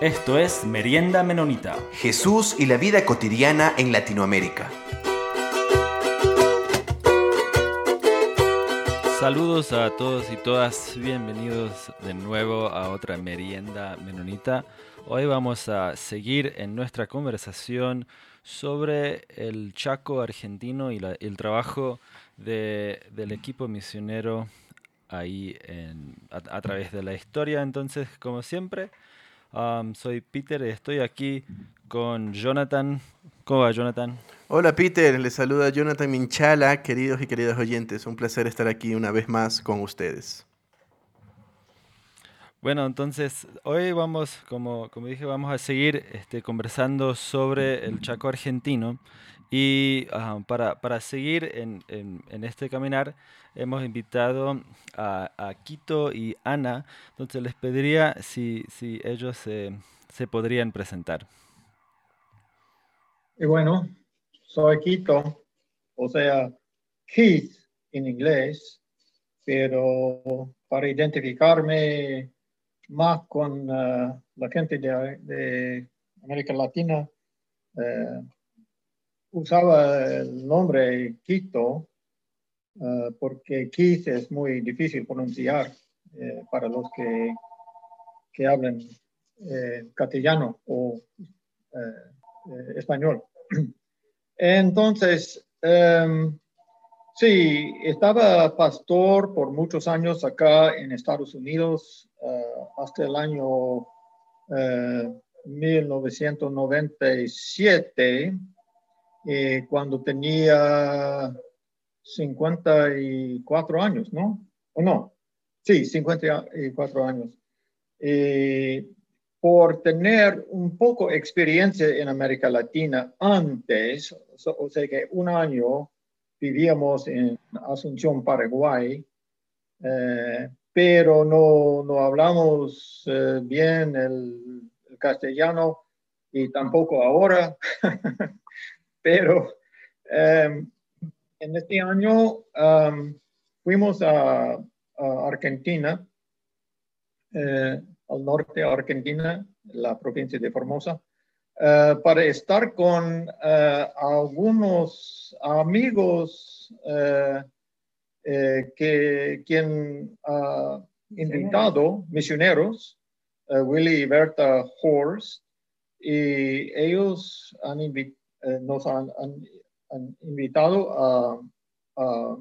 Esto es Merienda Menonita. Jesús y la vida cotidiana en Latinoamérica. Saludos a todos y todas, bienvenidos de nuevo a otra Merienda Menonita. Hoy vamos a seguir en nuestra conversación sobre el Chaco argentino y el trabajo del equipo misionero ahí a, través de la historia. Entonces, como siempre, um, soy Peter estoy aquí con Jonathan. ¿Cómo va, Jonathan? Hola, Peter. Les saluda Jonathan Minchala, queridos y queridas oyentes. Un placer estar aquí una vez más con ustedes. Bueno, entonces hoy vamos, como, como dije, vamos a seguir este, conversando sobre el Chaco argentino. Y para, para, seguir en, en, este caminar, hemos invitado a, a, Quito y Ana. Entonces les pediría si, si ellos se, se podrían presentar. Y bueno, soy Quito, o sea, Keith en inglés, pero para identificarme más con eh, la gente de, de América Latina, eh, usaba el nombre Quito uh, porque Keith es muy difícil pronunciar eh, para los que, que hablan eh, castellano o eh, español. Entonces, um, sí, estaba pastor por muchos años acá en Estados Unidos hasta el año 1997 eh, cuando tenía 54 años, ¿no? ¿O no? Sí, 54 años. Eh, por tener un poco experiencia en América Latina antes, o sea que un año vivíamos en Asunción, Paraguay, eh, pero no, no hablamos bien el, el, castellano y tampoco ahora. pero em, en este año em, fuimos a, Argentina, eh, al norte de Argentina, la provincia de Formosa, eh, para estar con eh, algunos amigos que quien ha invitado, misioneros, Willy y Berta Horst, y ellos han invitado nos han, invitado a,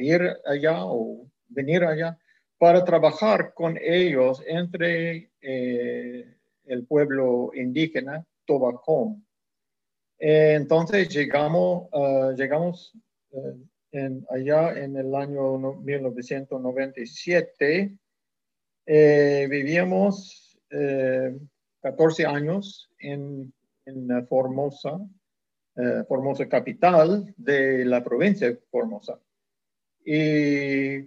ir allá o venir allá para trabajar con ellos entre eh, el pueblo indígena Tobacón. Eh, entonces llegamos, llegamos allá en el año 1997. vivíamos 14 años en en Formosa, eh, Formosa capital de la provincia de Formosa. Y,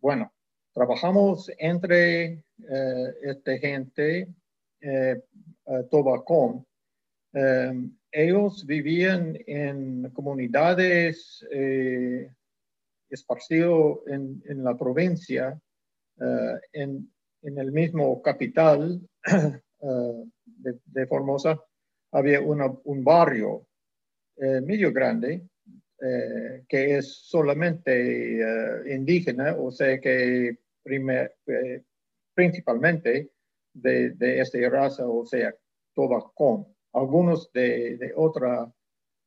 bueno, trabajamos entre eh, esta gente, eh, Tobacón. ellos vivían en comunidades esparcidos en, en, la provincia, en, en, el mismo capital de, Formosa, había un barrio eh, medio grande eh, que es solamente eh, indígena, o sea que principalmente de, esta raza, o sea, Tobacón. Algunos de, otra,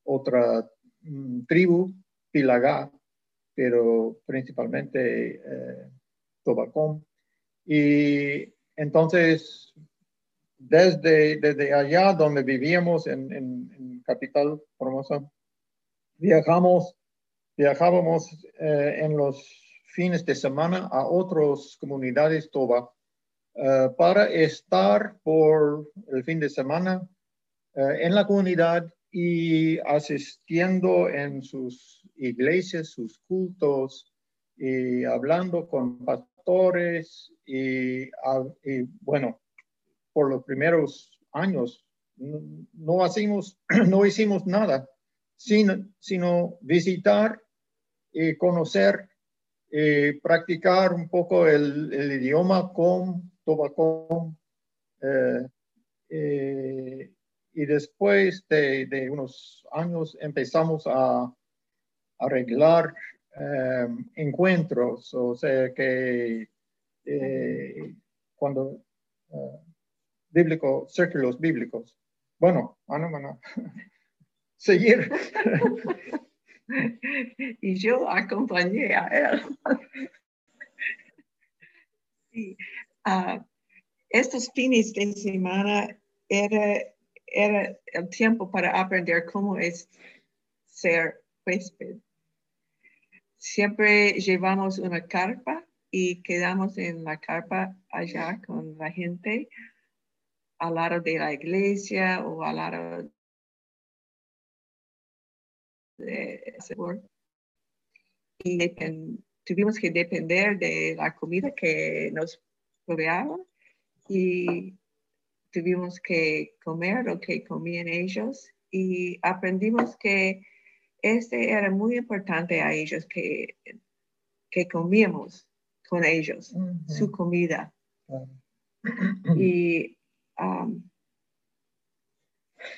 otra mm, tribu, Pilagá, pero principalmente Tobacón. Y entonces desde, desde allá donde vivíamos en, en, Capital Formosa, viajamos, viajábamos eh, en los fines de semana a otras comunidades Toba eh, para estar por el fin de semana eh, en la comunidad y asistiendo en sus iglesias, sus cultos y hablando con pastores y, y bueno, por los primeros años. No, hacemos, no hicimos nada, sino, sino visitar y conocer, y practicar un poco el, idioma con Tobacón y después de, unos años empezamos a arreglar encuentros, o sea que cuando bíblico, círculos bíblicos. Bueno, ah, no, no, seguir. y yo acompañé a él. Ah, estos fines de semana era, era el tiempo para aprender cómo es ser huésped. Siempre llevamos una carpa y quedamos en la carpa allá con la gente al lado de la iglesia o al lado de y tuvimos que depender de la comida que nos proveaban y tuvimos que comer lo que comían ellos y aprendimos que este era muy importante a ellos que, que comíamos con ellos su comida. Y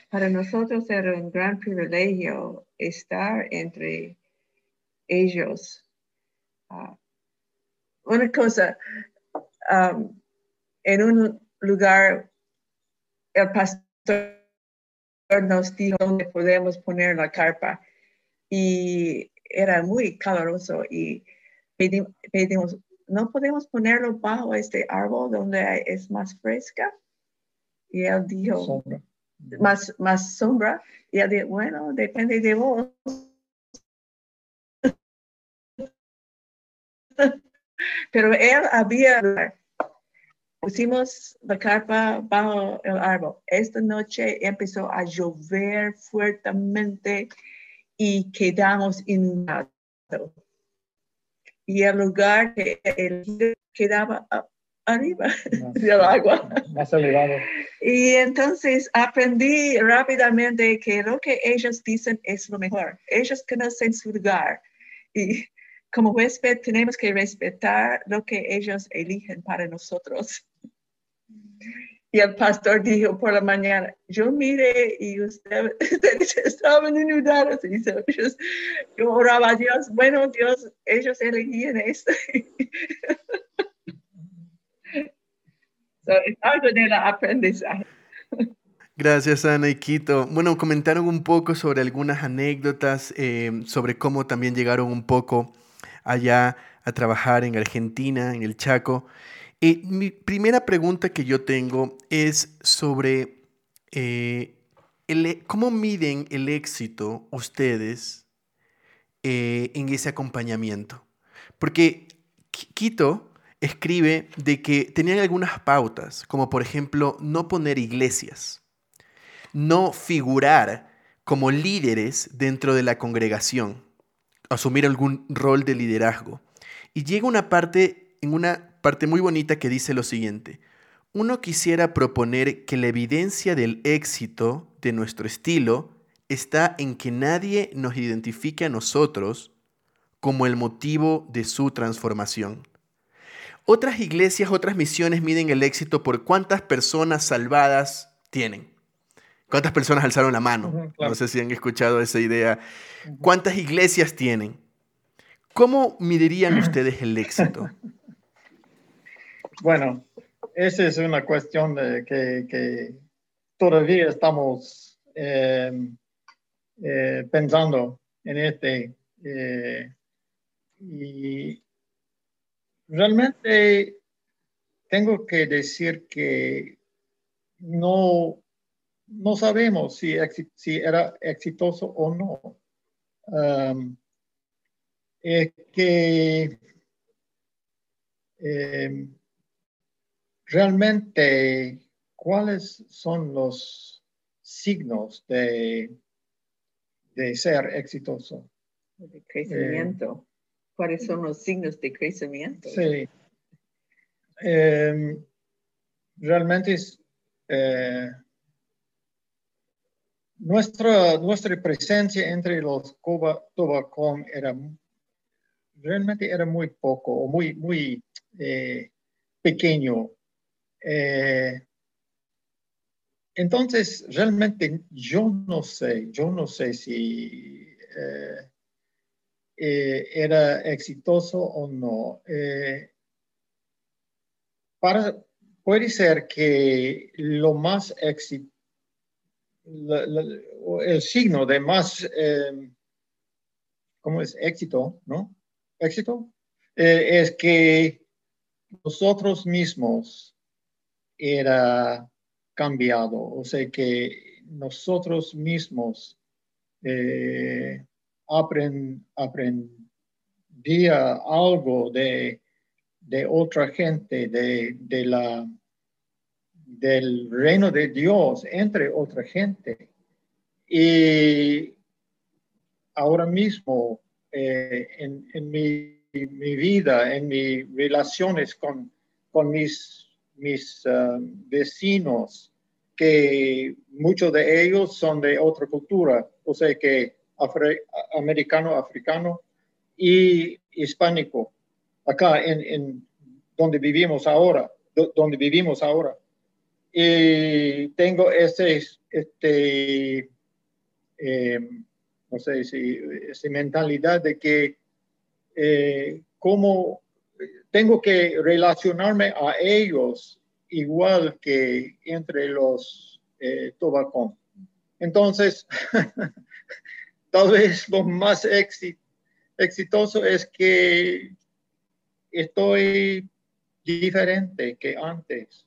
para nosotros era un gran privilegio estar entre ellos. Ah, una cosa, en un lugar, el pastor nos dijo dónde podemos poner la carpa y era muy caluroso y pedimos, no podemos ponerlo bajo este árbol donde es más fresca. Y él dijo, Más, más sombra. Y él dijo, bueno, depende de vos. Pero él había, pusimos la carpa bajo el árbol. Esta noche empezó a llover fuertemente y quedamos inundados. Y el lugar que él quedaba arriba del agua. Más elevado. Y entonces aprendí rápidamente que lo que ellos dicen es lo mejor. Ellos conocen su lugar. Y como huésped tenemos que respetar lo que ellos eligen para nosotros. Y el pastor dijo por la mañana, yo mire y ustedes, estaban inundados. Y yo oraba a Dios, bueno Dios, ellos elegían esto. aprendizaje. Gracias, Ana y Quito. Bueno, comentaron un poco sobre algunas anécdotas, eh, sobre cómo también llegaron un poco allá a trabajar en Argentina, en el Chaco. Y mi primera pregunta que yo tengo es sobre eh, e, cómo miden el éxito ustedes eh, en ese acompañamiento. Porque Quito escribe de que tenían algunas pautas, como por ejemplo no poner iglesias, no figurar como líderes dentro de la congregación, asumir algún rol de liderazgo. Y llega una parte, en una parte muy bonita que dice lo siguiente, uno quisiera proponer que la evidencia del éxito de nuestro estilo está en que nadie nos identifique a nosotros como el motivo de su transformación. Otras iglesias, otras misiones miden el éxito por cuántas personas salvadas tienen. ¿Cuántas personas alzaron la mano? No sé si han escuchado esa idea. ¿Cuántas iglesias tienen? ¿Cómo medirían ustedes el éxito? Bueno, esa es una cuestión de que, todavía estamos eh, eh, pensando en este. Eh, y Realmente tengo que decir que no, no sabemos si, si era exitoso o no. es que em, realmente cuáles son los signos de, de ser exitoso. De crecimiento cuáles son los signos de crecimiento. Sí. Em, realmente eh, nuestra, nuestra presencia entre los Tobacón era realmente era muy poco o muy, muy eh, pequeño. Eh, entonces, realmente yo no sé, yo no sé si eh, era exitoso o no. Eh, para, puede ser que lo más exitoso, el signo de más, ¿cómo es? Éxito, ¿no? Éxito. es que nosotros mismos era cambiado, o sea que nosotros mismos eh, aprendía algo de, otra gente, de, la, del reino de Dios entre otra gente. Y ahora mismo eh, en, mi, vida, en mis relaciones con, con mis mis um, vecinos, que muchos de ellos son de otra cultura, o sea que americano, africano y hispánico, acá en, donde vivimos ahora, donde vivimos ahora. Y tengo ese, este, em, no sé si, esa mentalidad de que eh, como tengo que relacionarme a ellos igual que entre los eh, Entonces, tal vez lo más exitoso es que estoy diferente que antes.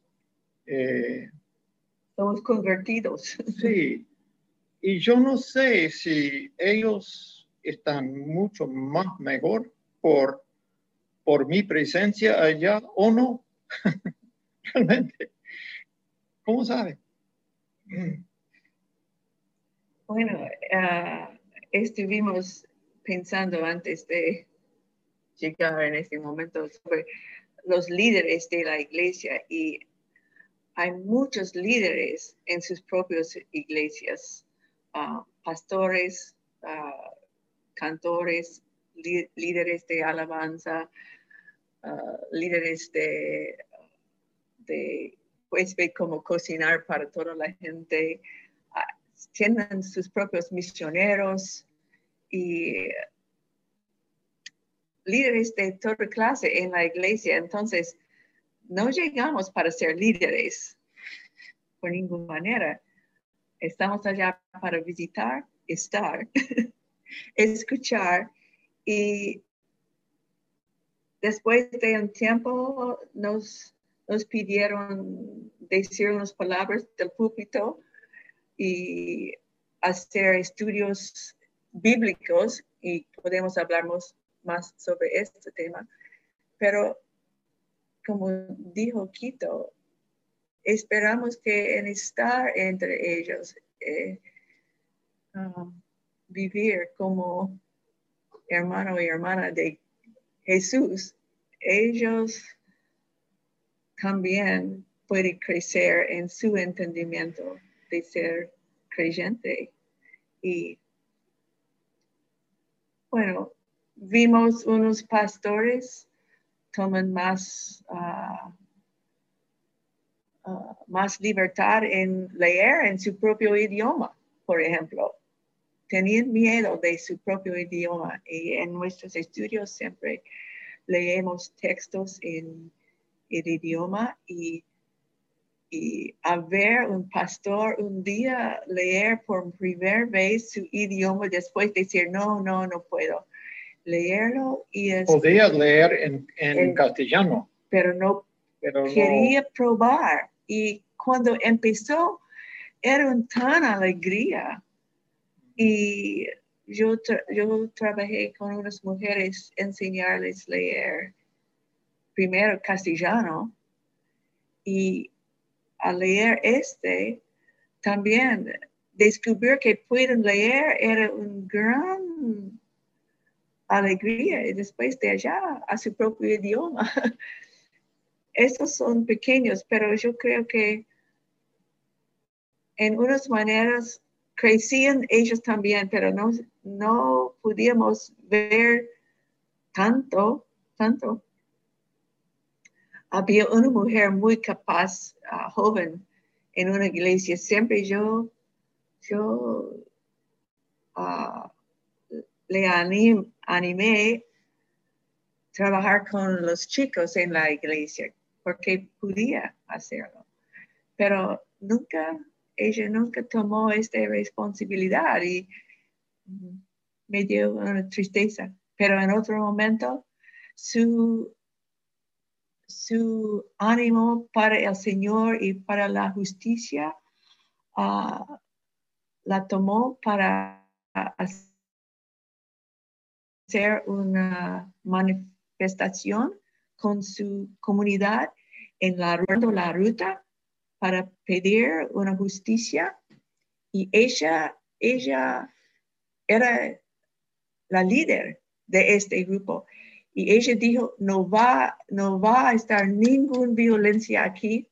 Eh, Somos convertidos. Sí. Y yo no sé si ellos están mucho más mejor por por mi presencia allá o no. Realmente. ¿Cómo sabe? Bueno, ah, estuvimos pensando antes de llegar en este momento sobre los líderes de la iglesia y hay muchos líderes en sus propias iglesias, ah, pastores, ah, cantores, líderes de alabanza, uh, líderes de, de, pues ve cómo cocinar para toda la gente, tienen sus propios misioneros y líderes de toda clase en la iglesia. Entonces, no llegamos para ser líderes por ninguna manera. Estamos allá para visitar, estar, escuchar y después de un tiempo nos, nos pidieron decir unas palabras del púlpito y hacer estudios bíblicos y podemos hablar más sobre este tema. Pero como dijo Quito, esperamos que en estar entre ellos, eh, um, vivir como hermano y hermana de Jesús, ellos también pueden crecer en su entendimiento de ser creyente. Y bueno, vimos unos pastores toman más, ah, ah, más libertad en leer en su propio idioma, por ejemplo tenían miedo de su propio idioma y en nuestros estudios siempre leemos textos en el idioma y, y a ver un pastor un día leer por primera vez su idioma después decir no, no, no puedo leerlo y es, podía leer en, en, castellano pero no pero quería probar. Y cuando empezó era un tan alegría. Y yo, yo trabajé con unas mujeres enseñarles a leer primero castellano y al leer este también descubrir que pueden leer era una gran alegría y después de allá a su propio idioma. Estos son pequeños, pero yo creo que en unas maneras crecían ellos también, pero no, no pudimos ver tanto, tanto. Había una mujer muy capaz, joven, en una iglesia, siempre yo, yo ah, le animé a trabajar con los chicos en la iglesia, porque podía hacerlo. Pero nunca, ella nunca tomó esta responsabilidad y me dio una tristeza. Pero en otro momento, su su ánimo para el Señor y para la justicia ah, la tomó para hacer una manifestación con su comunidad en la, la ruta para pedir una justicia. Y ella, ella era la líder de este grupo y ella dijo, no va, no va a estar ninguna violencia aquí.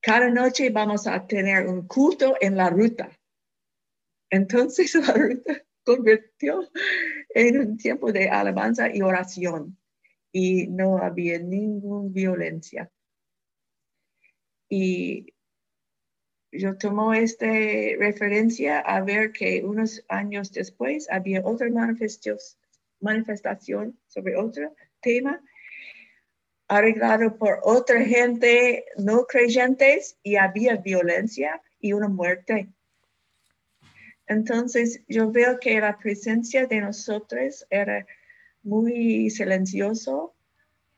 Cada noche vamos a tener un culto en la ruta. Entonces la ruta convirtió en un tiempo de alabanza y oración y no había ninguna violencia. Y yo tomo esta referencia a ver que unos años después había otra manifestación manifestación sobre otro tema arreglado por otra gente no creyentes y había violencia y una muerte. Entonces yo veo que la presencia de nosotros era muy silencioso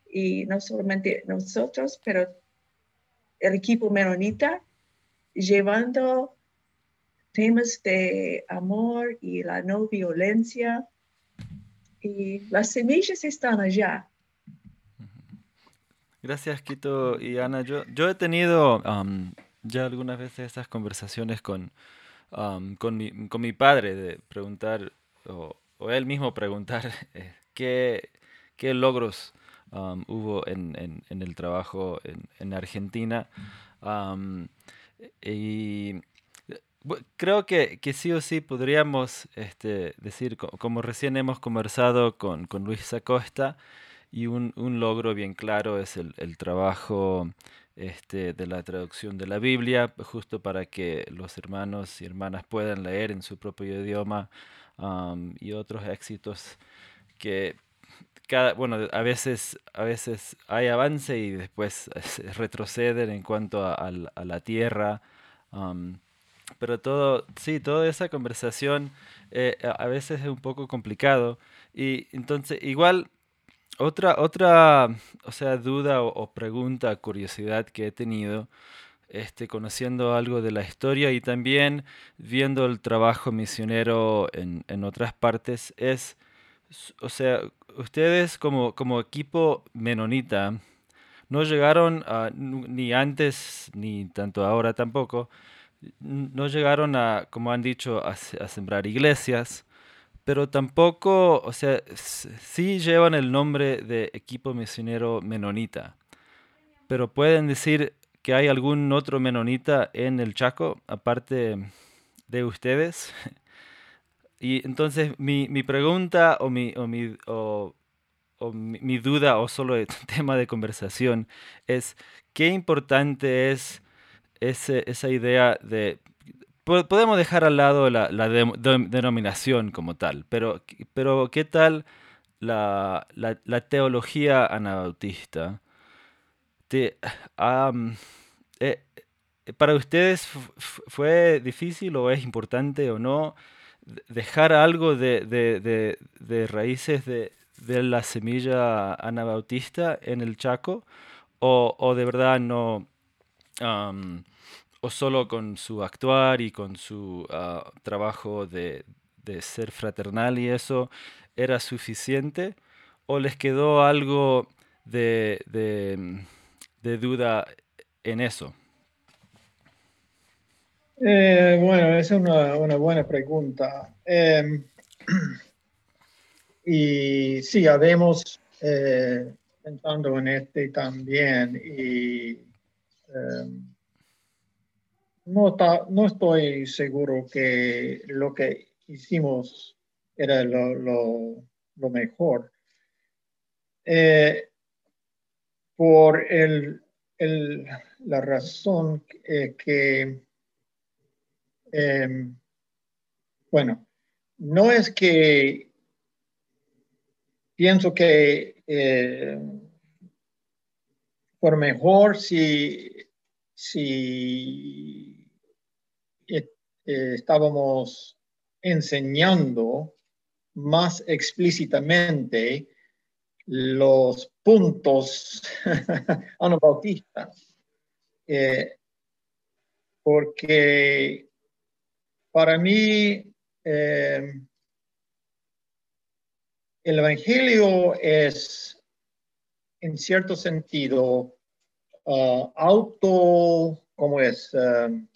y no solamente nosotros, pero el equipo menonita llevando temas de amor y la no violencia las semillas están allá. Gracias, Quito y Ana. Yo, yo he tenido ya algunas veces estas conversaciones con, con, mi, con, mi, padre de preguntar, o, él mismo preguntar, eh, qué, qué, logros hubo en, en, el trabajo en, en Argentina. y Creo que, que, sí o sí podríamos este, decir, como recién hemos conversado con, con Luis Acosta, y un, un, logro bien claro es el, el trabajo este, de la traducción de la Biblia, justo para que los hermanos y hermanas puedan leer en su propio idioma y otros éxitos que cada, bueno, a veces, a veces hay avance y después retroceden en cuanto a, a, la tierra. Pero todo, sí, toda esa conversación eh, a veces es un poco complicado. Y entonces, igual, otra, otra, o sea, duda o, pregunta, curiosidad que he tenido, este, conociendo algo de la historia y también viendo el trabajo misionero en, en otras partes, es, o sea, ustedes como, como equipo menonita, no llegaron ni antes ni tanto ahora tampoco, no llegaron a, como han dicho, a, sembrar iglesias, pero tampoco, o sea, sí llevan el nombre de equipo misionero menonita, pero pueden decir que hay algún otro menonita en el Chaco, aparte de ustedes. Y entonces mi, pregunta o mi, o mi, o mi duda o solo el tema de conversación es, ¿qué importante es esa idea de... Podemos dejar al lado la, denominación como tal, pero, pero ¿qué tal la, teología anabautista? Eh, ¿Para ustedes fue difícil o es importante o no dejar algo de, raíces de, la semilla anabautista en el Chaco? ¿O, o de verdad no, o solo con su actuar y con su ah, trabajo de, ser fraternal y eso era suficiente, o les quedó algo de, duda en eso? Eh, bueno, esa es una, buena pregunta. Em, y sí, habemos eh, pensando en este también y Em, no, no estoy seguro que lo que hicimos era lo, mejor. Eh, por el el- la razón eh, que, em, bueno, no es que pienso que eh, por mejor si, si eh, eh, estábamos enseñando más explícitamente los puntos anabautistas. Eh, porque para mí eh, el Evangelio es, en cierto sentido, uh, auto, ¿cómo es? Um,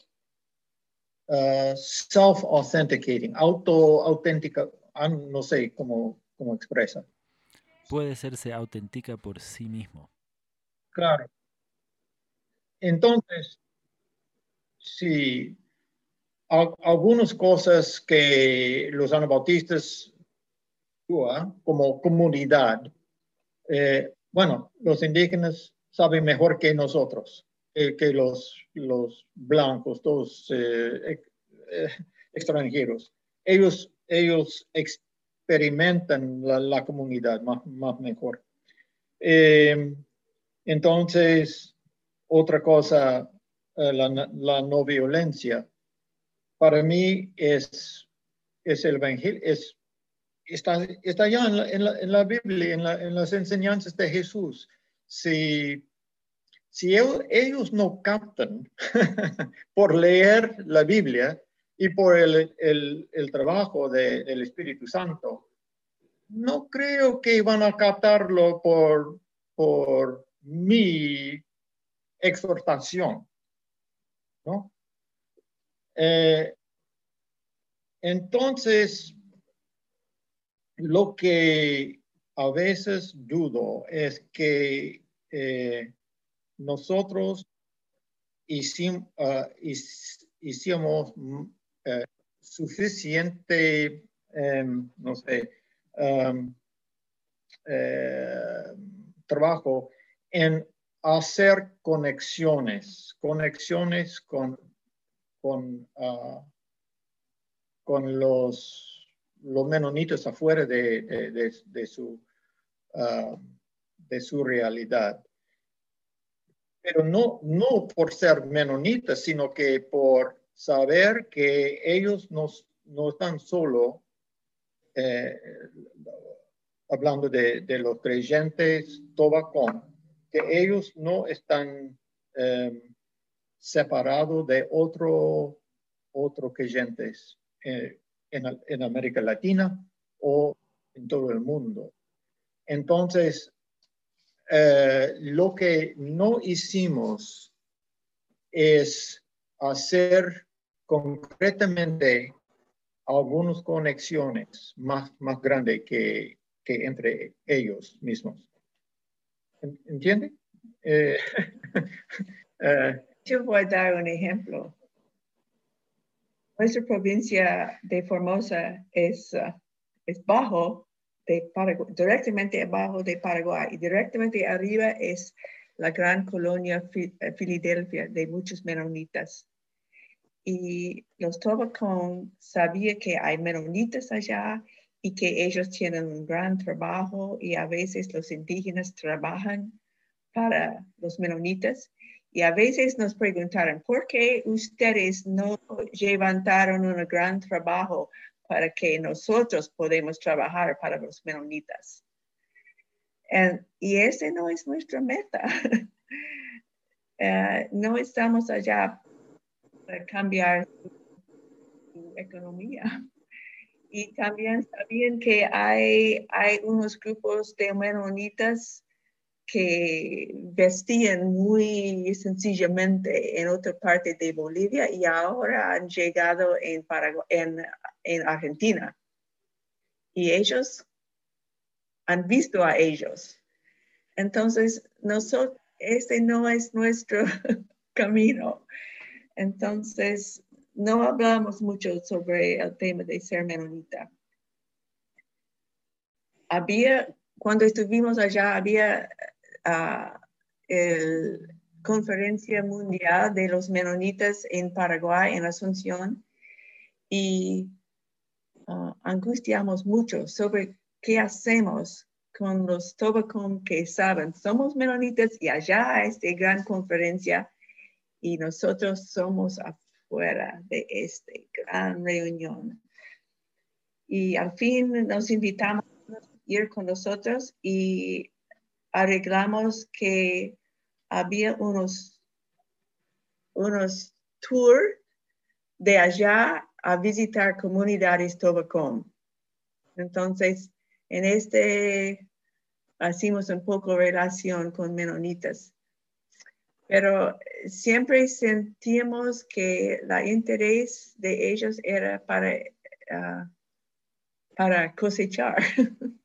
uh, self-authenticating, auto-auténtica, ah, no sé cómo, cómo expresa. Puede serse auténtica por sí mismo. Claro. Entonces, sí, al- algunas cosas que los anabautistas, como comunidad, eh, bueno, los indígenas saben mejor que nosotros, que los, los blancos, todos eh, eh, extranjeros. Ellos, ellos experimentan la, la comunidad más, más mejor. Eh, entonces, otra cosa, la, la no violencia, para mí es, es el evangelio, es, está, está ya en la, en la- en la Biblia, en, la- en las enseñanzas de Jesús. Si, si el- ellos no captan por leer la Biblia y por el, el- el trabajo de- del Espíritu Santo, no creo que van a captarlo por, por mi exhortación, ¿no? Eh, entonces, lo que a veces dudo es que eh, nosotros hicim- ah, hicimos mm, eh, suficiente, em, no sé, em, eh, trabajo en hacer conexiones, conexiones con, con, ah, con los, los menonitas afuera de- de su, ah, de su realidad. Pero no, no por ser menonitas, sino que por saber que ellos no, no están solo eh, hablando de, de los creyentes Tobacón, que ellos no están eh, separados de otro, otro creyentes eh, en, en América Latina o en todo el mundo. Entonces, eh, lo que no hicimos es hacer concretamente algunas conexiones más, más grandes que, que entre ellos mismos. ¿En- ¿Entiende? Eh, eh, Yo voy a dar un ejemplo. Nuestra provincia de Formosa es, uh, es bajo directamente abajo de Paraguay y directamente arriba es la gran colonia eh, Filadelfia de muchos menonitas. Y los Tobacón sabía que hay menonitas allá y que ellos tienen un gran trabajo y a veces los indígenas trabajan para los menonitas. Y a veces nos preguntaron, ¿por qué ustedes no levantaron un gran trabajo para que nosotros podamos trabajar para los menonitas? Y ese no es nuestra meta. Eh, no estamos allá para cambiar su economía. Y también sabían que hay, hay unos grupos de menonitas que vestían muy sencillamente en otra parte de Bolivia y ahora han llegado en, Paragu- en, en Argentina. Y ellos han visto a ellos. Entonces, nosotros, ese no es nuestro camino. Entonces, no hablamos mucho sobre el tema de ser menonita. Había, cuando estuvimos allá, había ah, el, conferencia mundial de los menonitas en Paraguay, en Asunción, y uh, angustiamos mucho sobre qué hacemos con los Tobacom que saben, somos menonitas y allá esta gran conferencia y nosotros somos afuera de esta gran reunión. Y al fin nos invitamos a ir con nosotros y arreglamos que había unos, unos tours de allá a visitar comunidades Tobacom. Entonces, en este hacemos un poco relación con menonitas. Pero siempre sentimos que el interés de ellos era para, ah, para cosechar.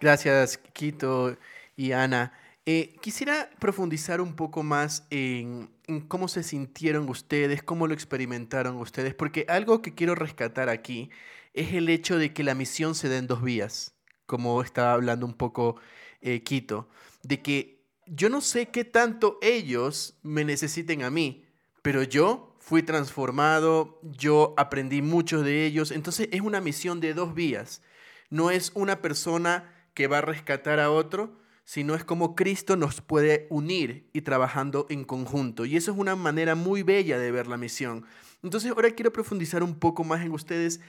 Gracias, Quito y Ana. Eh, quisiera profundizar un poco más en, cómo se sintieron ustedes, cómo lo experimentaron ustedes, porque algo que quiero rescatar aquí es el hecho de que la misión se da en dos vías, como estaba hablando un poco eh, Quito, de que yo no sé qué tanto ellos me necesiten a mí, pero yo fui transformado, yo aprendí mucho de ellos, entonces es una misión de dos vías, no es una persona que va a rescatar a otro, sino es como Cristo nos puede unir y trabajando en conjunto. Y eso es una manera muy bella de ver la misión. Entonces ahora quiero profundizar un poco más en ustedes.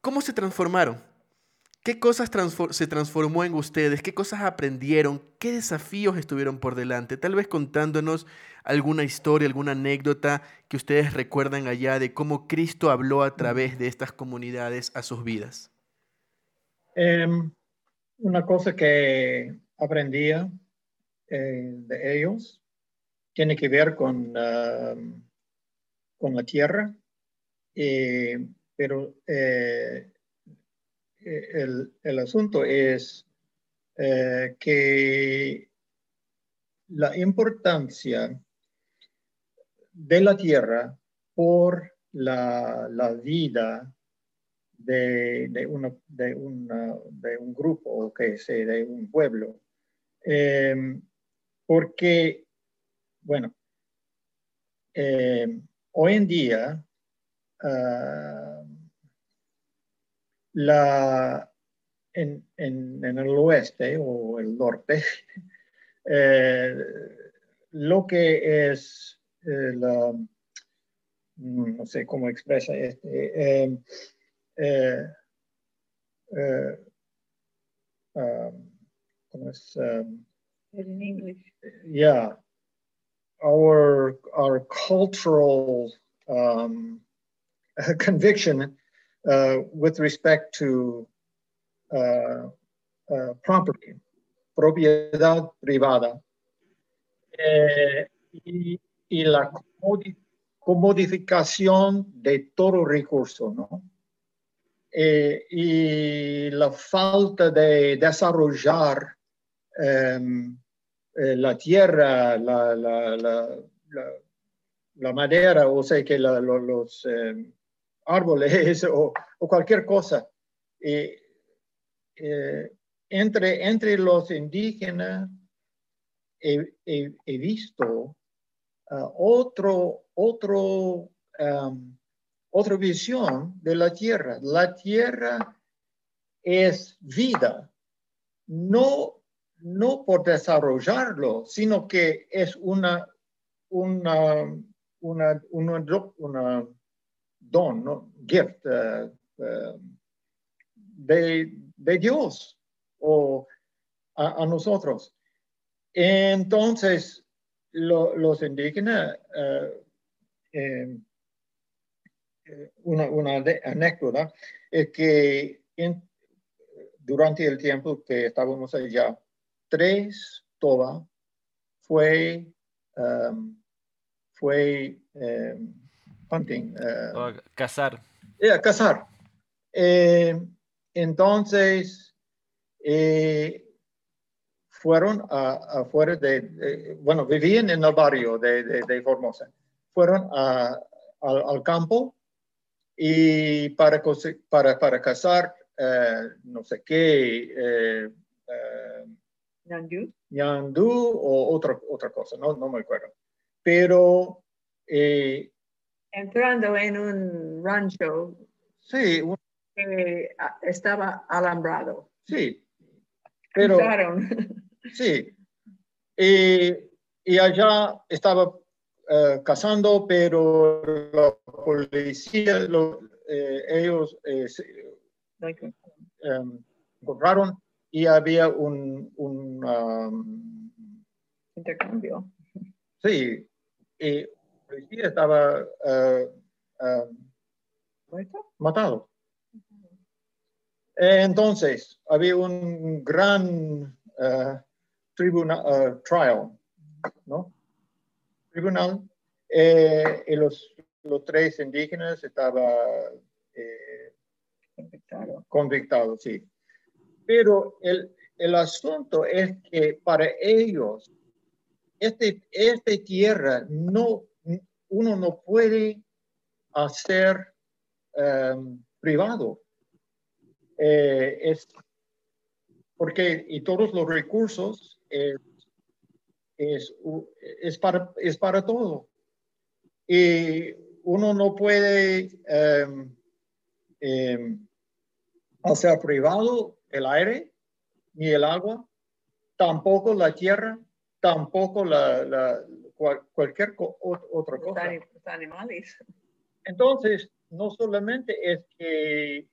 ¿Cómo se transformaron? ¿Qué cosas se transformó en ustedes? ¿Qué cosas aprendieron? ¿Qué desafíos estuvieron por delante? Tal vez contándonos alguna historia, alguna anécdota que ustedes recuerdan allá de cómo Cristo habló a través de estas comunidades a sus vidas. Em, una cosa que aprendía eh, de ellos tiene que ver con, con la tierra, eh, pero eh, el, asunto es eh, que la importancia de la tierra por la, vida de, de, de, un grupo o que sea de un pueblo. Em, porque, bueno, em, hoy en día, ah, la, en, en, en, el oeste o el norte, eh, lo que es eh, la, mm, no sé cómo expresa este, eh, um, in English. Yeah, our our cultural um, conviction uh, with respect to uh, uh, property, propiedad privada, eh, y, y, la comodificación de todo recurso, ¿no? Eh, y la falta de desarrollar la tierra, la, la, la, la, madera, o sea que los... Um, árboles o, cualquier cosa. Eh, entre, entre los indígenas he, visto uh, otro, otro, um, otra visión de la tierra. La tierra es vida, no, no por desarrollarlo, sino que es una, una, una, una, una don, ¿no? gift uh, uh, de, de, Dios o a, nosotros. Entonces, lo, los indígenas, uh, eh, una, una anécdota es que durante el tiempo que estábamos allá, tres toba fue, um, fue um, hunting. Uh, cazar. Yeah, cazar. Eh, entonces, eh, fueron afuera de, bueno, vivían en el barrio de, de, Formosa. Fueron a, al, campo y para, para, para cazar, eh, no sé qué, Nandu. Yandú o otra, otra cosa, no, no me acuerdo. Pero eh, Entrando en un rancho sí, un- que ah, estaba alambrado. sí. Pero sí. Y, y allá estaba eh, cazando, pero la policía, lo- eh, ellos eh, se- Like, em, encontraron y había un, un um, intercambio. sí, y policía estaba ¿Muerto? matado. Eh, Entonces, había un gran eh, tribunal, trial, ¿no? Tribunal, eh, y los, los tres indígenas estaban eh, convictados, sí. Pero el, el asunto es que para ellos, este, esta tierra no, uno no puede hacer em, privado. Eh, es porque y todos los recursos es, es, es para, es para todo. Y uno no puede em, em, hacer privado el aire ni el agua, tampoco la tierra, tampoco la, la- cual- cualquier co- ot- otra cosa. los animales. Entonces, no solamente es que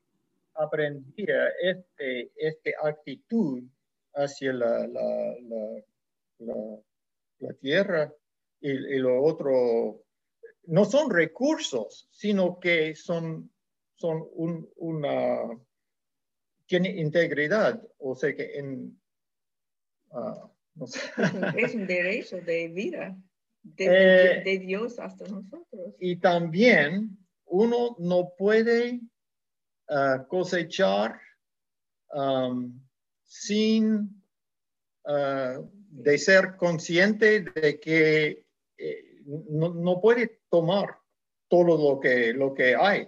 aprendía este, este actitud hacia la, la, la, la- la tierra y, y lo otro, no son recursos, sino que son, son un, una, tiene integridad, o sea que en, ah, no sé. Es un, derecho de vida de, Eh, de- Dios hasta nosotros. Y también uno no puede ah, cosechar am, sin ah, de ser consciente de que eh, no, no puede tomar todo lo que, lo que hay.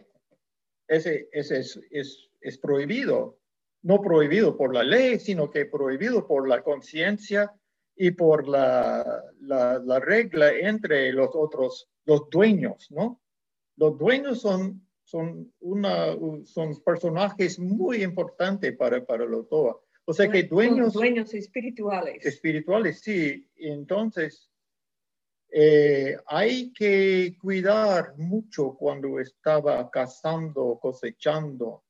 Ese, ese es, es, es prohibido. No prohibido por la ley, sino que prohibido por la conciencia y por la, la, la regla entre los otros, los dueños, ¿no? Los dueños son, son, una, son personajes muy importantes para, para los TOA. O sea que dueños dueños espirituales. espirituales, sí. Entonces, eh, hay que cuidar mucho cuando estaba cazando, cosechando,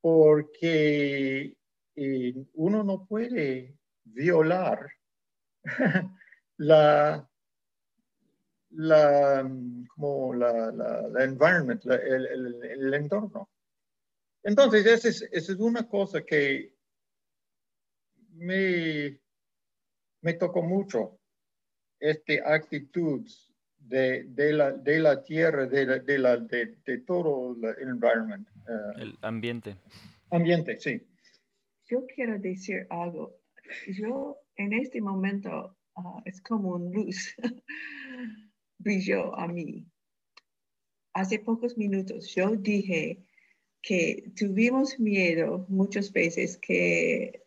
porque eh, uno no puede violar la, la, como la, la, la environment, la- el, el- el entorno. Entonces, esa es, esa es una cosa que me, me tocó mucho, esta actitud de, de, la, de la tierra, de, la, de, la, de, de todo el environment, eh, El ambiente. ambiente, sí. Yo quiero decir algo. Yo en este momento ah, es como un luz brilló a mí. Hace pocos minutos yo dije que tuvimos miedo muchas veces que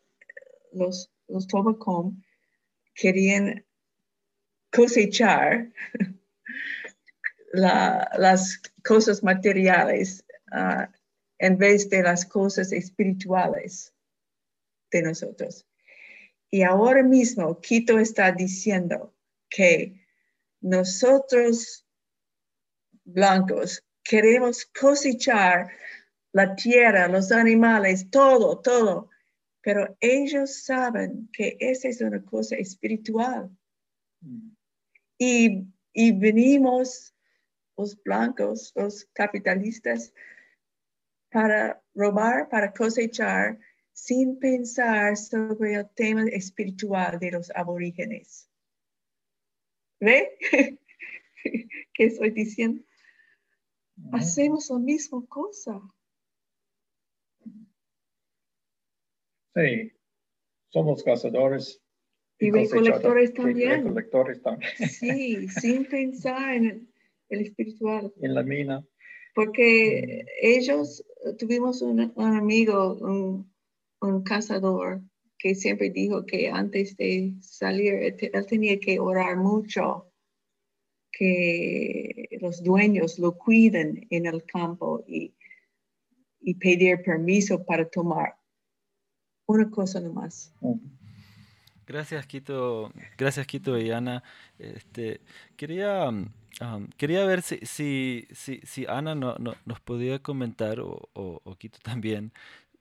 los, los Tobacom querían cosechar la- las cosas materiales ah, en vez de las cosas espirituales de nosotros. Y ahora mismo Quito está diciendo que nosotros blancos queremos cosechar la tierra, los animales, todo, todo, pero ellos saben que esa es una cosa espiritual. Y, y venimos los blancos, los capitalistas, para robar, para cosechar, sin pensar sobre el tema espiritual de los aborígenes. ¿Ve? ¿Qué estoy diciendo? Hacemos la misma cosa. Sí, somos cazadores. Y recolectores también. Recolectores también. Sí, sin pensar en el, espiritual. En la mina. Porque ellos, tuvimos un, un amigo, un, un cazador, que siempre dijo que antes de salir, él tenía que orar mucho, que los dueños lo cuiden en el campo y, y pedir permiso para tomar. Una cosa nomás. Gracias, Quito. Gracias, Quito y Ana. Este, quería, quería ver si, si, si, Ana no, nos podía comentar, o, Quito también,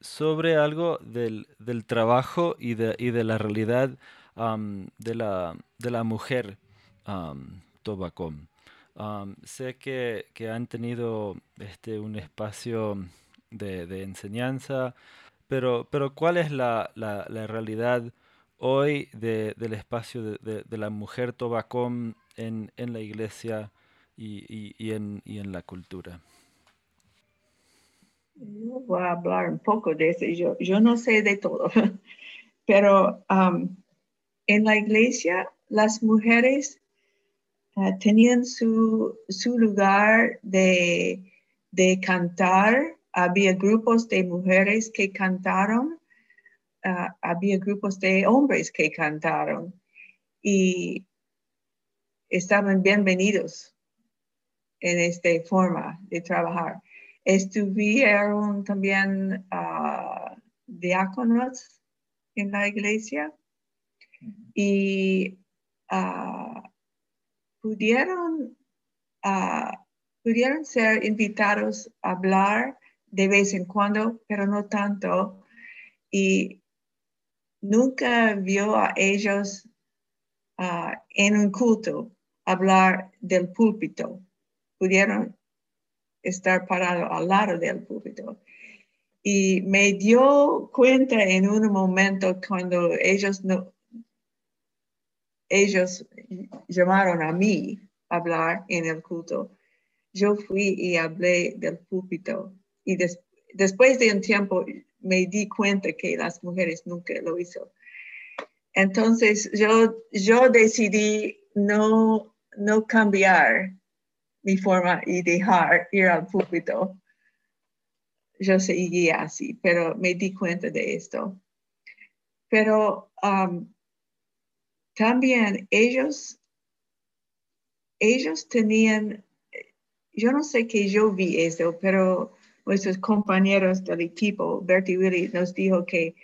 sobre algo del, del trabajo y de, y de la realidad de, la, de la mujer um, Tobacom. sé que, que, han tenido este, un espacio de, enseñanza, pero, pero ¿cuál es la, la realidad hoy de, del espacio de, la mujer Tobacom en, en la iglesia y, y, en, y en la cultura? voy a hablar un poco de eso. Yo, yo no sé de todo, pero um, en la iglesia las mujeres uh, tenían su, su lugar de, de, cantar. Había grupos de mujeres que cantaron, había grupos de hombres que cantaron y estaban bienvenidos en esta forma de trabajar. Estuvieron también uh, diáconos en la iglesia y uh, pudieron, uh, pudieron ser invitados a hablar de vez en cuando, pero no tanto. Y nunca vio a ellos en un culto hablar del púlpito. Pudieron estar parado al lado del púlpito. Y me dio cuenta en un momento cuando ellos no, ellos llamaron a mí a hablar en el culto. Yo fui y hablé del púlpito y después de un tiempo me di cuenta que las mujeres nunca lo hizo. Entonces yo, yo decidí no, no cambiar mi forma y dejar ir al púlpito. Yo seguía así, pero me di cuenta de esto. Pero um, también ellos, ellos tenían, yo no sé que yo vi eso, pero nuestros compañeros del equipo, Bertie Willy, nos dijo que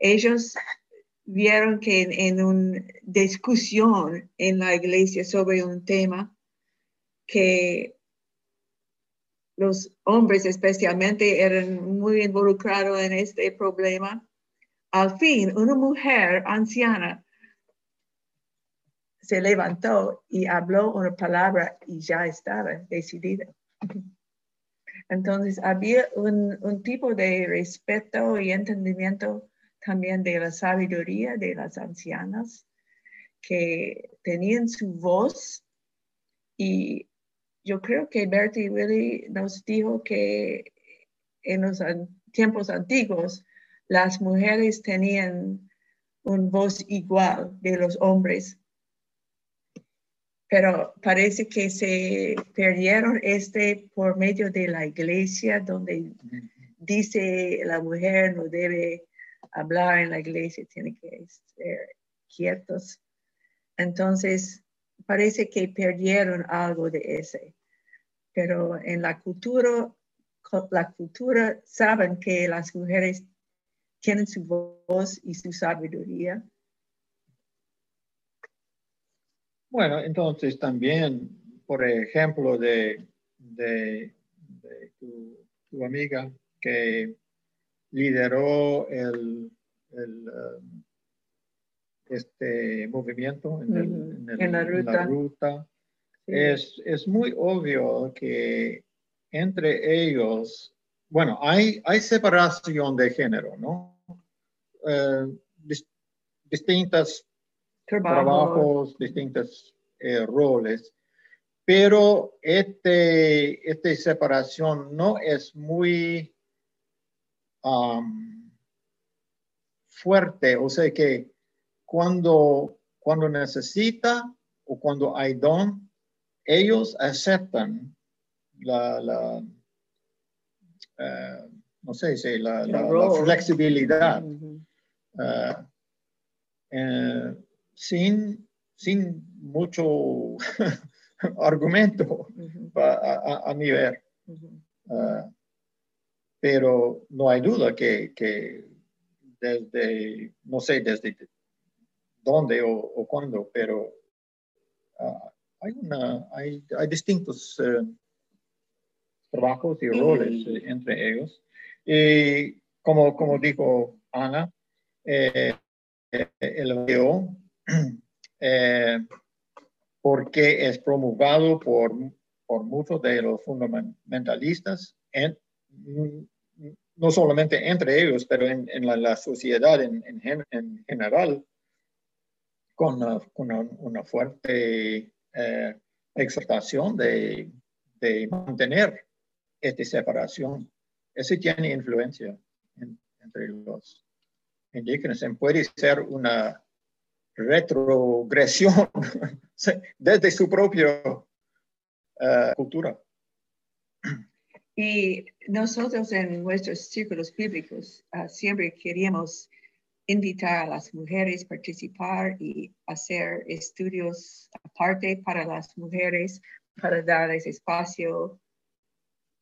ellos vieron que en, en una discusión en la iglesia sobre un tema, que los hombres especialmente eran muy involucrados en este problema. Al fin, una mujer anciana se levantó y habló una palabra y ya estaba decidida. Entonces había un, tipo de respeto y entendimiento también de la sabiduría de las ancianas que tenían su voz y yo creo que Bertie Willy nos dijo que en los tiempos antiguos las mujeres tenían un voz igual de los hombres. Pero parece que se perdieron este por medio de la iglesia, donde dice la mujer no debe hablar en la iglesia, tiene que ser quietos. Entonces, parece que perdieron algo de ese. Pero en la cultura, la cultura saben que las mujeres tienen su voz y su sabiduría. Bueno, entonces también, por ejemplo, de, tu, amiga que lideró el, um, este movimiento en, la ruta. Es, es, muy obvio que entre ellos, bueno, hay, hay separación de género, ¿no? Eh, distintos trabajos, distintos eh, roles, pero este, esta separación no es muy um, fuerte, o sea que cuando, cuando necesita o cuando hay don, ellos aceptan la, la eh, no sé, la, la, flexibilidad. eh, sin, sin mucho argumento a, a- a mi ver. Ah, pero no hay duda que, que desde, no sé desde dónde o, o cuándo, pero ah, hay, una, hay, hay distintos eh, trabajos y roles eh, entre ellos. Y como, como dijo Ana, eh, el video, eh, porque es promulgado por, por muchos de los fundamentalistas, en- no solamente entre ellos, pero en, en la, la sociedad en, en gen- en general, con una, una- una fuerte eh, exhortación de, de mantener esta separación. Eso tiene influencia en- entre los indígenas. Puede ser una retrogresión desde su propia eh, cultura. Y nosotros en nuestros círculos bíblicos ah, siempre queríamos invitar a las mujeres a participar y hacer estudios aparte para las mujeres, para darles espacio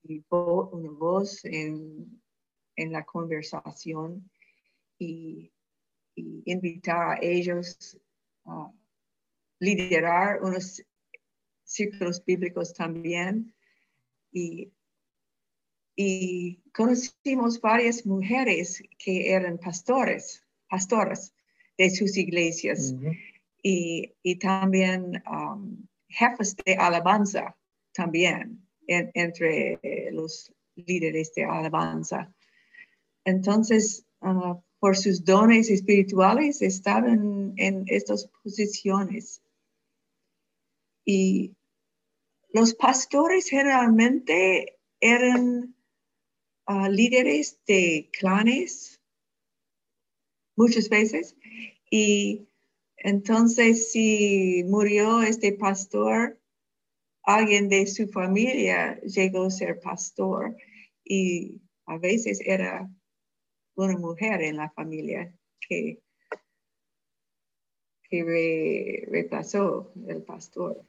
y una voz en, en la conversación y, y invitar a ellos a liderar unos círculos bíblicos también. Y y conocimos varias mujeres que eran pastores, pastoras de sus iglesias y, y también um, jefes de alabanza también en- entre los líderes de alabanza. Entonces, ah, por sus dones espirituales estaban en estas posiciones. Y los pastores generalmente eran ah, líderes de clanes muchas veces y entonces si murió este pastor, alguien de su familia llegó a ser pastor y a veces era una mujer en la familia que, que re- reemplazó el pastor.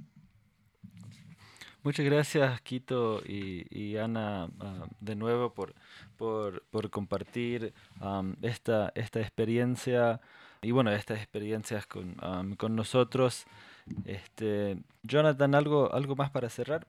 Muchas gracias, Quito y, y Ana, ah, de nuevo por, por, por compartir esta, esta experiencia y bueno, estas experiencias con, con nosotros. Este, Jonathan, ¿algo, ¿algo más para cerrar?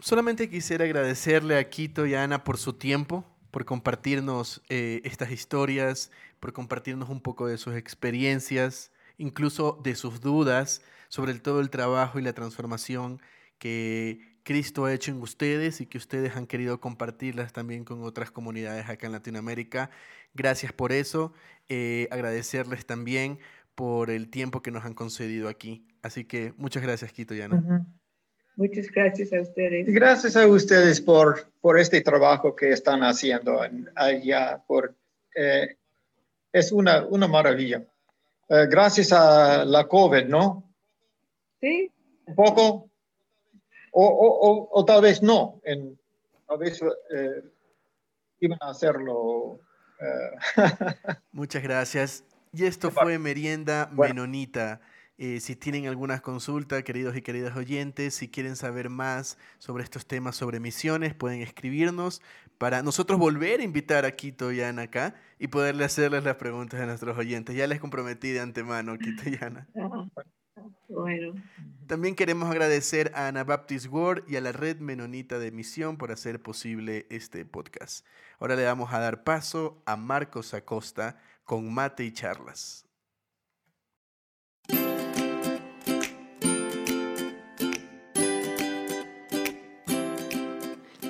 Solamente quisiera agradecerle a Quito y a Ana por su tiempo, por compartirnos eh, estas historias, por compartirnos un poco de sus experiencias, incluso de sus dudas sobre todo el trabajo y la transformación que Cristo ha hecho en ustedes y que ustedes han querido compartirlas también con otras comunidades acá en Latinoamérica. Gracias por eso. Eh, agradecerles también por el tiempo que nos han concedido aquí. Así que muchas gracias, Quito y Ana. Muchas gracias a ustedes. Gracias a ustedes por, por este trabajo que están haciendo en- allá. Por, eh, es una, una maravilla. Eh, gracias a la COVID, ¿no? Sí, Un poco. O, o, o, o tal vez no. En, a veces eh, iban a hacerlo. Muchas gracias. Y esto fue Merienda Bueno. Menonita. Eh, si tienen alguna consulta, queridos y queridas oyentes, si quieren saber más sobre estos temas sobre misiones, pueden escribirnos para nosotros volver a invitar a Quito y Ana acá y poderle hacerles las preguntas a nuestros oyentes. Ya les comprometí de antemano, Quito y Ana. Ah, bueno. También queremos agradecer a Anabaptist World y a la Red Menonita de Misión por hacer posible este podcast. Ahora le vamos a dar paso a Marcos Acosta con Mate y Charlas.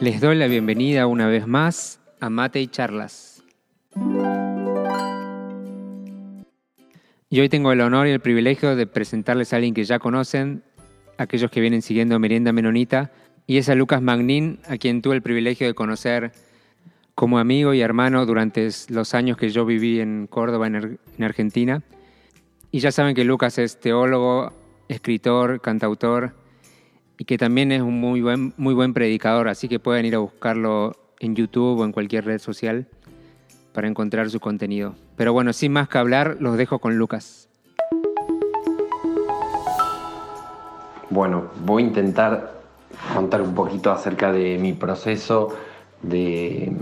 Les doy la bienvenida una vez más a Mate y Charlas. Y hoy tengo el honor y el privilegio de presentarles a alguien que ya conocen, aquellos que vienen siguiendo Merienda Menonita, y es a Lucas Magnin, a quien tuve el privilegio de conocer como amigo y hermano durante los años que yo viví en Córdoba, en Argentina. Y ya saben que Lucas es teólogo, escritor, cantautor, y que también es un muy buen, muy buen predicador, así que pueden ir a buscarlo en YouTube o en cualquier red social para encontrar su contenido. Pero bueno, sin más que hablar, los dejo con Lucas. Bueno, voy a intentar contar un poquito acerca de mi proceso, de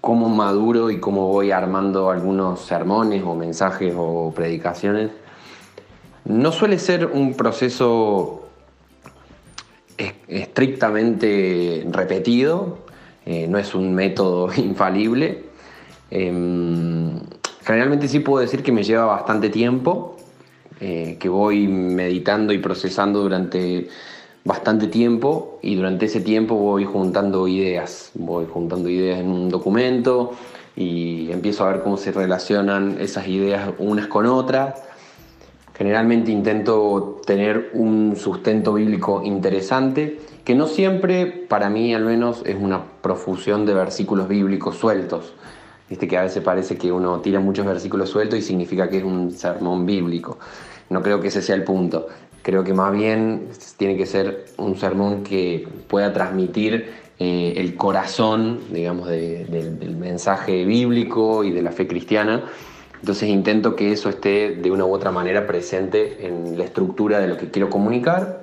cómo maduro y cómo voy armando algunos sermones o mensajes o predicaciones. No suele ser un proceso estrictamente repetido, eh, no es un método infalible. Em, generalmente sí puedo decir que me lleva bastante tiempo, eh, que voy meditando y procesando durante bastante tiempo y durante ese tiempo voy juntando ideas, voy juntando ideas en un documento y empiezo a ver cómo se relacionan esas ideas unas con otras. Generalmente intento tener un sustento bíblico interesante, que no siempre, para mí al menos, es una profusión de versículos bíblicos sueltos. Viste que a veces parece que uno tira muchos versículos sueltos y significa que es un sermón bíblico. No creo que ese sea el punto. Creo que más bien tiene que ser un sermón que pueda transmitir eh, el corazón, digamos, del mensaje bíblico y de la fe cristiana. Entonces intento que eso esté de una u otra manera presente en la estructura de lo que quiero comunicar.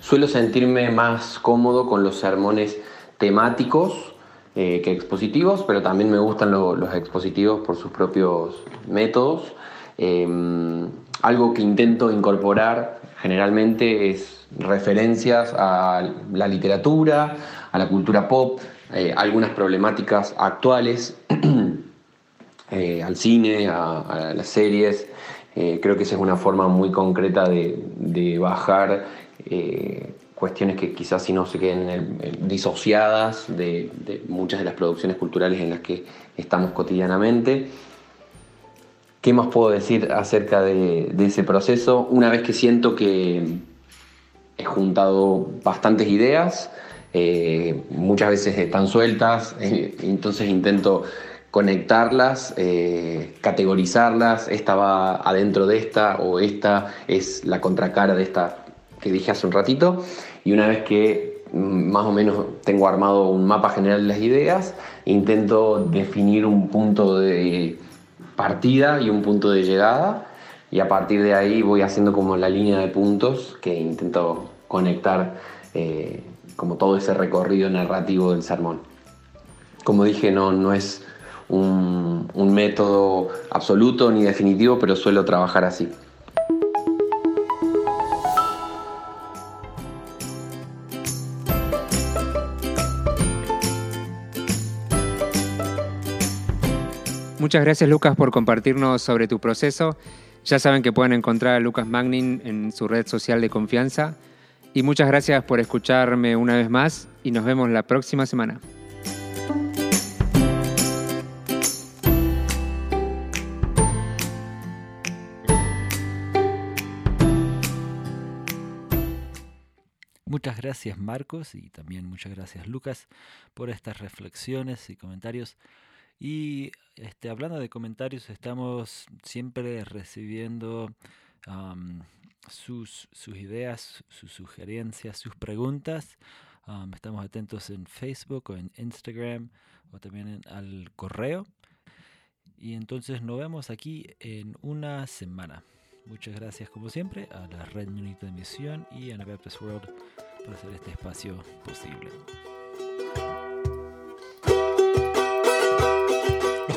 Suelo sentirme más cómodo con los sermones temáticos eh, que expositivos, pero también me gustan los expositivos por sus propios métodos. Em, algo que intento incorporar generalmente es referencias a la literatura, a la cultura pop, eh, algunas problemáticas actuales, eh, al cine, a, las series. Eh, creo que esa es una forma muy concreta de, bajar cuestiones que quizás si no se queden disociadas de, de muchas de las producciones culturales en las que estamos cotidianamente. ¿Qué más puedo decir acerca de, ese proceso? Una vez que siento que he juntado bastantes ideas, eh, muchas veces están sueltas, eh, entonces intento conectarlas, eh, categorizarlas, esta va adentro de esta o esta es la contracara de esta que dije hace un ratito, y una vez que mm, más o menos tengo armado un mapa general de las ideas, intento definir un punto de partida y un punto de llegada y a partir de ahí voy haciendo como la línea de puntos que intento conectar eh, como todo ese recorrido narrativo del sermón. Como dije, no, no es un método absoluto ni definitivo, pero suelo trabajar así. Muchas gracias Lucas por compartirnos sobre tu proceso. Ya saben que pueden encontrar a Lucas Magnin en su red social de confianza. Y muchas gracias por escucharme una vez más y nos vemos la próxima semana. Muchas gracias Marcos y también muchas gracias Lucas por estas reflexiones y comentarios. Y este, hablando de comentarios, estamos siempre recibiendo sus, sus, ideas, sus sugerencias, sus preguntas. estamos atentos en Facebook o en Instagram o también al correo. Y entonces nos vemos aquí en una semana. Muchas gracias como siempre a la Red Unita de Misión y a Anabaptist World por hacer este espacio posible.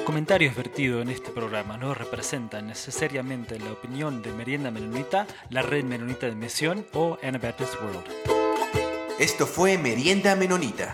comentarios vertidos en este programa no representan necesariamente la opinión de Merienda Menonita, la Red Menonita de Misión o Anabaptist World. Esto fue Merienda Menonita.